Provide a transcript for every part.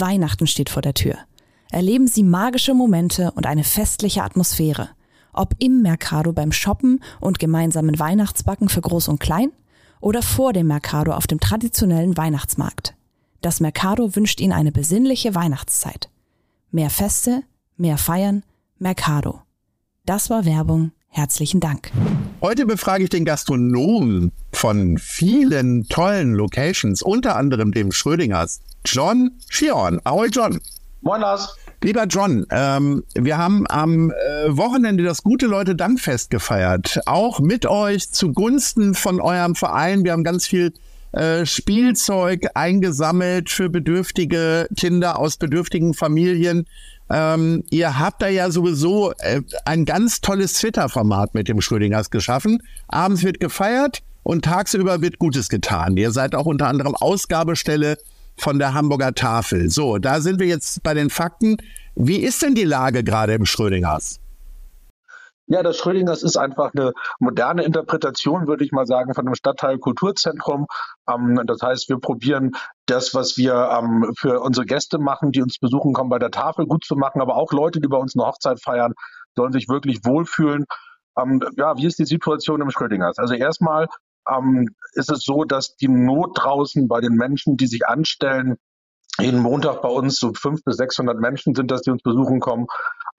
Weihnachten steht vor der Tür. Erleben Sie magische Momente und eine festliche Atmosphäre. Ob im Mercado beim Shoppen und gemeinsamen Weihnachtsbacken für Groß und Klein – oder vor dem Mercado auf dem traditionellen Weihnachtsmarkt. Das Mercado wünscht Ihnen eine besinnliche Weihnachtszeit. Mehr Feste, mehr Feiern, Mercado. Das war Werbung. Herzlichen Dank. Heute befrage ich den Gastronomen von vielen tollen Locations, unter anderem dem Schrödingers, John Schion. Ahoi, John. Moin, Lars. Lieber John, ähm, wir haben am äh, Wochenende das Gute Leute Dankfest gefeiert. Auch mit euch zugunsten von eurem Verein. Wir haben ganz viel äh, Spielzeug eingesammelt für bedürftige Kinder aus bedürftigen Familien. Ähm, ihr habt da ja sowieso äh, ein ganz tolles Twitter-Format mit dem Schrödingers geschaffen. Abends wird gefeiert und tagsüber wird Gutes getan. Ihr seid auch unter anderem Ausgabestelle von der Hamburger Tafel. So, da sind wir jetzt bei den Fakten. Wie ist denn die Lage gerade im Schrödingers? Ja, das Schrödingers ist einfach eine moderne Interpretation, würde ich mal sagen, von einem Stadtteil Kulturzentrum. Ähm, das heißt, wir probieren das, was wir ähm, für unsere Gäste machen, die uns besuchen kommen, bei der Tafel gut zu machen, aber auch Leute, die bei uns eine Hochzeit feiern, sollen sich wirklich wohlfühlen. Ähm, ja, wie ist die Situation im Schrödingers? Also erstmal ähm, ist es so, dass die Not draußen bei den Menschen, die sich anstellen, jeden Montag bei uns so fünf bis 600 Menschen sind das, die uns besuchen kommen,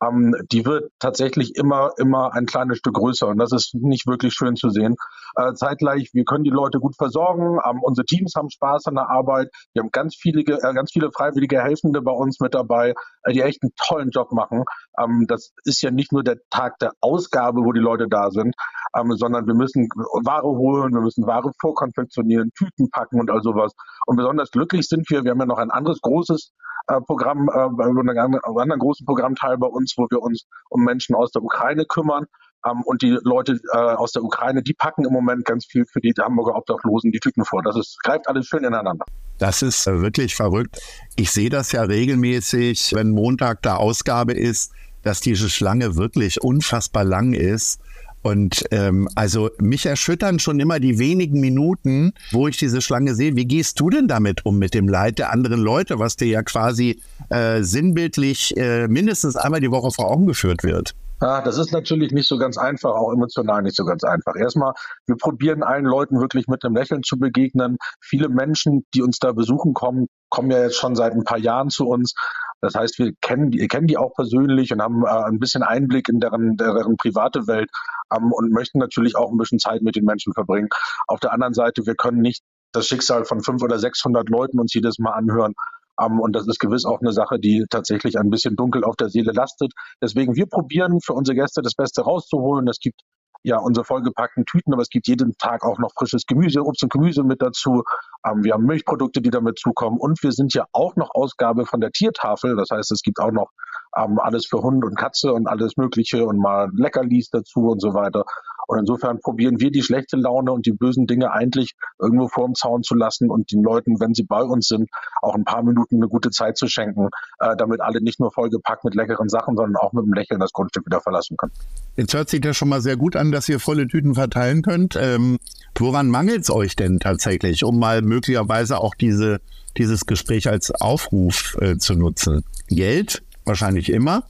ähm, die wird tatsächlich immer, immer ein kleines Stück größer. Und das ist nicht wirklich schön zu sehen. Äh, zeitgleich, wir können die Leute gut versorgen. Ähm, unsere Teams haben Spaß an der Arbeit. Wir haben ganz viele, äh, ganz viele freiwillige Helfende bei uns mit dabei, äh, die echt einen tollen Job machen. Ähm, das ist ja nicht nur der Tag der Ausgabe, wo die Leute da sind, ähm, sondern wir müssen Ware holen, wir müssen Ware vorkonfektionieren, Tüten packen und all sowas. Und besonders glücklich sind wir, wir haben ja noch ein anderes großes äh, Programm, äh, einen anderen großen Programmteil bei uns, wo wir uns um Menschen aus der Ukraine kümmern. Ähm, und die Leute äh, aus der Ukraine, die packen im Moment ganz viel für die Hamburger Obdachlosen die Tüten vor. Das ist, greift alles schön ineinander. Das ist äh, wirklich verrückt. Ich sehe das ja regelmäßig, wenn Montag da Ausgabe ist, dass diese Schlange wirklich unfassbar lang ist. Und ähm, also mich erschüttern schon immer die wenigen Minuten, wo ich diese Schlange sehe. Wie gehst du denn damit um mit dem Leid der anderen Leute, was dir ja quasi äh, sinnbildlich äh, mindestens einmal die Woche vor Augen geführt wird? Ja, das ist natürlich nicht so ganz einfach, auch emotional nicht so ganz einfach. Erstmal, wir probieren allen Leuten wirklich mit einem Lächeln zu begegnen. Viele Menschen, die uns da besuchen kommen, kommen ja jetzt schon seit ein paar Jahren zu uns. Das heißt, wir kennen die, kennen die auch persönlich und haben äh, ein bisschen Einblick in deren, deren private Welt ähm, und möchten natürlich auch ein bisschen Zeit mit den Menschen verbringen. Auf der anderen Seite, wir können nicht das Schicksal von fünf oder 600 Leuten uns jedes Mal anhören. Um, ähm, und das ist gewiss auch eine Sache, die tatsächlich ein bisschen dunkel auf der Seele lastet. Deswegen, wir probieren für unsere Gäste das Beste rauszuholen. Es gibt ja unsere vollgepackten Tüten, aber es gibt jeden Tag auch noch frisches Gemüse, Obst und Gemüse mit dazu. Ähm, wir haben Milchprodukte, die damit zukommen und wir sind ja auch noch Ausgabe von der Tiertafel. Das heißt, es gibt auch noch ähm, alles für Hund und Katze und alles Mögliche und mal Leckerlis dazu und so weiter. Und insofern probieren wir die schlechte Laune und die bösen Dinge eigentlich irgendwo vorm Zaun zu lassen und den Leuten, wenn sie bei uns sind, auch ein paar Minuten eine gute Zeit zu schenken, äh, damit alle nicht nur vollgepackt mit leckeren Sachen, sondern auch mit einem Lächeln das Grundstück wieder verlassen können. Jetzt hört sich das schon mal sehr gut an, dass ihr volle Tüten verteilen könnt. Ähm, woran mangelt es euch denn tatsächlich, um mal möglicherweise auch diese, dieses Gespräch als Aufruf äh, zu nutzen? Geld? Wahrscheinlich immer.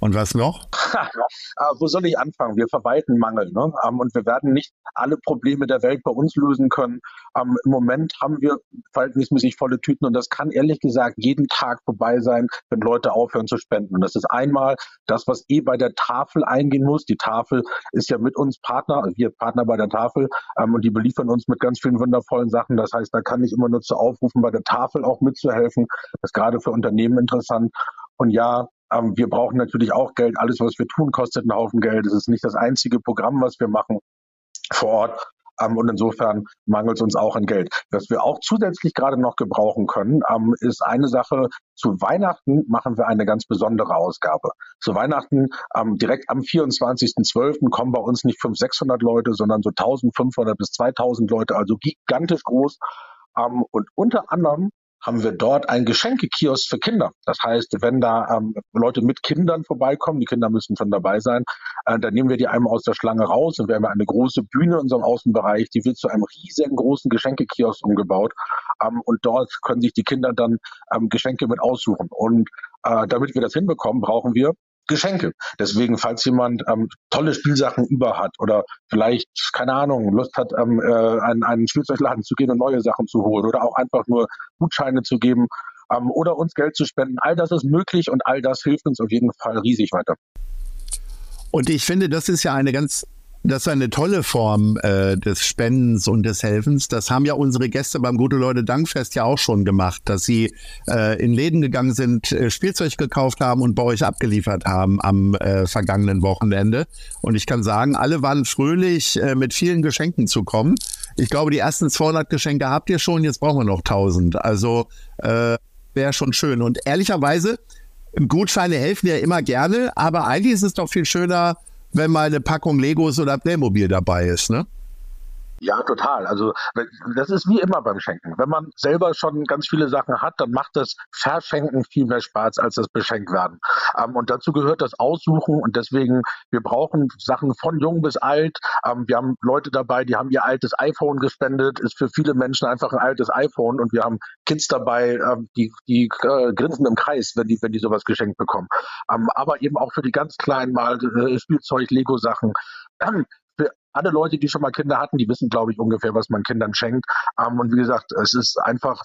Und was noch? Ah, wo soll ich anfangen? Wir verwalten Mangel ne? Ähm, und wir werden nicht alle Probleme der Welt bei uns lösen können. Ähm, Im Moment haben wir verhältnismäßig volle Tüten und das kann ehrlich gesagt jeden Tag vorbei sein, wenn Leute aufhören zu spenden. Und das ist einmal das, was eh bei der Tafel eingehen muss. Die Tafel ist ja mit uns Partner, also wir Partner bei der Tafel ähm, und die beliefern uns mit ganz vielen wundervollen Sachen. Das heißt, da kann ich immer nur zu aufrufen, bei der Tafel auch mitzuhelfen. Das ist gerade für Unternehmen interessant. Und ja, ähm, wir brauchen natürlich auch Geld. Alles, was wir tun, kostet einen Haufen Geld. Es ist nicht das einzige Programm, was wir machen vor Ort. Ähm, und insofern mangelt es uns auch an Geld. Was wir auch zusätzlich gerade noch gebrauchen können, ähm, ist eine Sache. Zu Weihnachten machen wir eine ganz besondere Ausgabe. Zu Weihnachten direkt am 24.12. kommen bei uns nicht 500, 600 Leute, sondern so 1500 bis 2000 Leute, also gigantisch groß. Und unter anderem haben wir dort einen Geschenkekiosk für Kinder. Das heißt, wenn da ähm, Leute mit Kindern vorbeikommen, die Kinder müssen schon dabei sein, äh, dann nehmen wir die einmal aus der Schlange raus und wir haben eine große Bühne in unserem Außenbereich, die wird zu einem riesengroßen Geschenkekiosk umgebaut. Ähm, und dort können sich die Kinder dann ähm, Geschenke mit aussuchen. Und äh, damit wir das hinbekommen, brauchen wir Geschenke. Deswegen, falls jemand ähm, tolle Spielsachen über hat oder vielleicht, keine Ahnung, Lust hat, ähm, äh, an einen Spielzeugladen zu gehen und neue Sachen zu holen oder auch einfach nur Gutscheine zu geben ähm, oder uns Geld zu spenden, all das ist möglich und all das hilft uns auf jeden Fall riesig weiter. Und ich finde, das ist ja eine ganz das ist eine tolle Form äh, des Spendens und des Helfens. Das haben ja unsere Gäste beim Gute Leute Dankfest ja auch schon gemacht, dass sie äh, in Läden gegangen sind, äh, Spielzeug gekauft haben und bei euch abgeliefert haben am äh, vergangenen Wochenende. Und ich kann sagen, alle waren fröhlich, äh, mit vielen Geschenken zu kommen. Ich glaube, die ersten 200 Geschenke habt ihr schon, jetzt brauchen wir noch 1000. Also äh, wäre schon schön. Und ehrlicherweise, Gutscheine helfen ja immer gerne, aber eigentlich ist es doch viel schöner, wenn mal eine Packung Legos oder Playmobil dabei ist, ne? Ja, total. Also das ist wie immer beim Schenken. Wenn man selber schon ganz viele Sachen hat, dann macht das Verschenken viel mehr Spaß als das Beschenkwerden. Ähm, und dazu gehört das Aussuchen und deswegen, wir brauchen Sachen von jung bis alt. Ähm, wir haben Leute dabei, die haben ihr altes iPhone gespendet, ist für viele Menschen einfach ein altes iPhone und wir haben Kids dabei, ähm, die, die äh, grinsen im Kreis, wenn die, wenn die sowas geschenkt bekommen. Ähm, aber eben auch für die ganz kleinen mal äh, Spielzeug, Lego-Sachen alle Leute, die schon mal Kinder hatten, die wissen, glaube ich, ungefähr, was man Kindern schenkt. Ähm, und wie gesagt, es ist einfach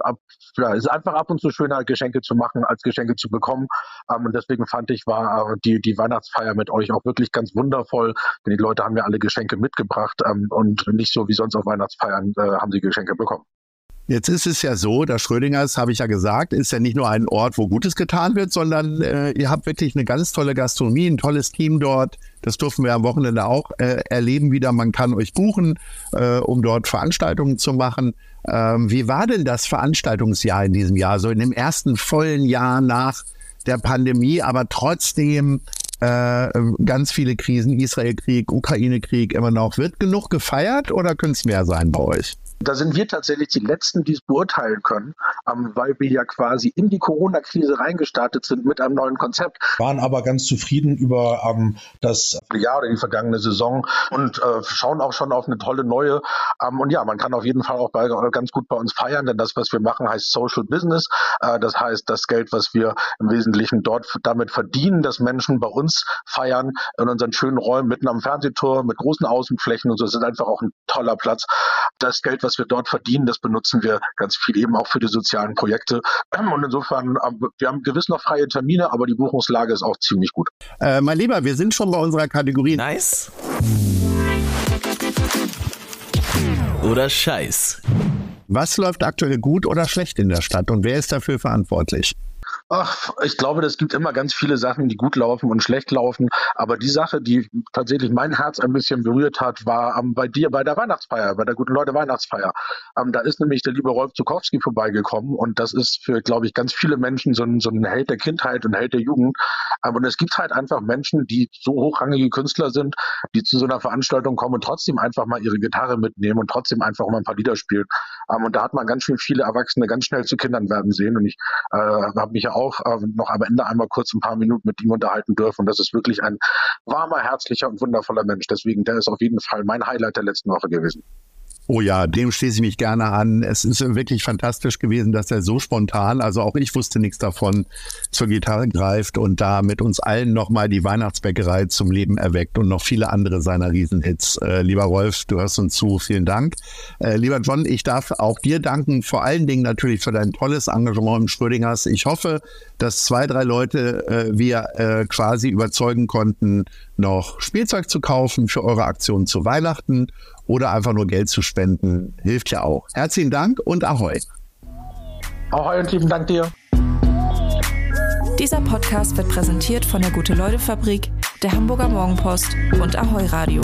ab, ja, ist einfach ab und zu schöner, Geschenke zu machen, als Geschenke zu bekommen. Ähm, und deswegen fand ich, war äh, die, die Weihnachtsfeier mit euch auch wirklich ganz wundervoll, denn die Leute haben ja alle Geschenke mitgebracht ähm, und nicht so wie sonst auf Weihnachtsfeiern äh, haben sie Geschenke bekommen. Jetzt ist es ja so, der Schrödingers, habe ich ja gesagt, ist ja nicht nur ein Ort, wo Gutes getan wird, sondern äh, ihr habt wirklich eine ganz tolle Gastronomie, ein tolles Team dort. Das durften wir am Wochenende auch äh, erleben wieder. Man kann euch buchen, äh, um dort Veranstaltungen zu machen. Ähm, wie war denn das Veranstaltungsjahr in diesem Jahr? So in dem ersten vollen Jahr nach der Pandemie, aber trotzdem äh, ganz viele Krisen, Israel-Krieg, Ukraine-Krieg immer noch. Wird genug gefeiert oder könnte es mehr sein bei euch? Da sind wir tatsächlich die Letzten, die es beurteilen können, ähm, weil wir ja quasi in die Corona-Krise reingestartet sind mit einem neuen Konzept. Waren aber ganz zufrieden über ähm, das Jahr oder die vergangene Saison und äh, schauen auch schon auf eine tolle neue. Ähm, und ja, man kann auf jeden Fall auch bei, ganz gut bei uns feiern, denn das, was wir machen, heißt Social Business. Äh, das heißt, das Geld, was wir im Wesentlichen dort damit verdienen, dass Menschen bei uns feiern, in unseren schönen Räumen mitten am Fernsehtor mit großen Außenflächen und so. Es ist einfach auch ein toller Platz. Das Geld, was was wir dort verdienen, das benutzen wir ganz viel eben auch für die sozialen Projekte. Und insofern, ähm, wir haben gewiss noch freie Termine, aber die Buchungslage ist auch ziemlich gut. Äh, mein Lieber, wir sind schon bei unserer Kategorie. Nice. Oder Scheiß. Was läuft aktuell gut oder schlecht in der Stadt und wer ist dafür verantwortlich? Ach, ich glaube, es gibt immer ganz viele Sachen, die gut laufen und schlecht laufen. Aber die Sache, die tatsächlich mein Herz ein bisschen berührt hat, war ähm, bei dir bei der Weihnachtsfeier, bei der guten Leute Weihnachtsfeier. Ähm, da ist nämlich der liebe Rolf Zukowski vorbeigekommen und das ist für, glaube ich, ganz viele Menschen so ein, so ein Held der Kindheit und Held der Jugend. Ähm, und es gibt halt einfach Menschen, die so hochrangige Künstler sind, die zu so einer Veranstaltung kommen und trotzdem einfach mal ihre Gitarre mitnehmen und trotzdem einfach mal ein paar Lieder spielen. Und da hat man ganz schön viele Erwachsene ganz schnell zu Kindern werden sehen. Und ich äh, habe mich ja auch äh, noch am Ende einmal kurz ein paar Minuten mit ihm unterhalten dürfen. Und das ist wirklich ein warmer, herzlicher und wundervoller Mensch. Deswegen, der ist auf jeden Fall mein Highlight der letzten Woche gewesen. Oh ja, dem schließe ich mich gerne an. Es ist wirklich fantastisch gewesen, dass er so spontan, also auch ich wusste nichts davon, zur Gitarre greift und da mit uns allen nochmal die Weihnachtsbäckerei zum Leben erweckt und noch viele andere seiner Riesenhits. Äh, lieber Rolf, du hörst uns zu, vielen Dank. Äh, lieber John, ich darf auch dir danken, vor allen Dingen natürlich für dein tolles Engagement im Schrödingers. Ich hoffe, dass zwei, drei Leute äh, wir äh, quasi überzeugen konnten, noch Spielzeug zu kaufen für eure Aktion zu Weihnachten oder einfach nur Geld zu spenden. Hilft ja auch. Herzlichen Dank und Ahoi. Ahoi und lieben Dank dir. Dieser Podcast wird präsentiert von der Gute-Leute-Fabrik, der Hamburger Morgenpost und Ahoi Radio.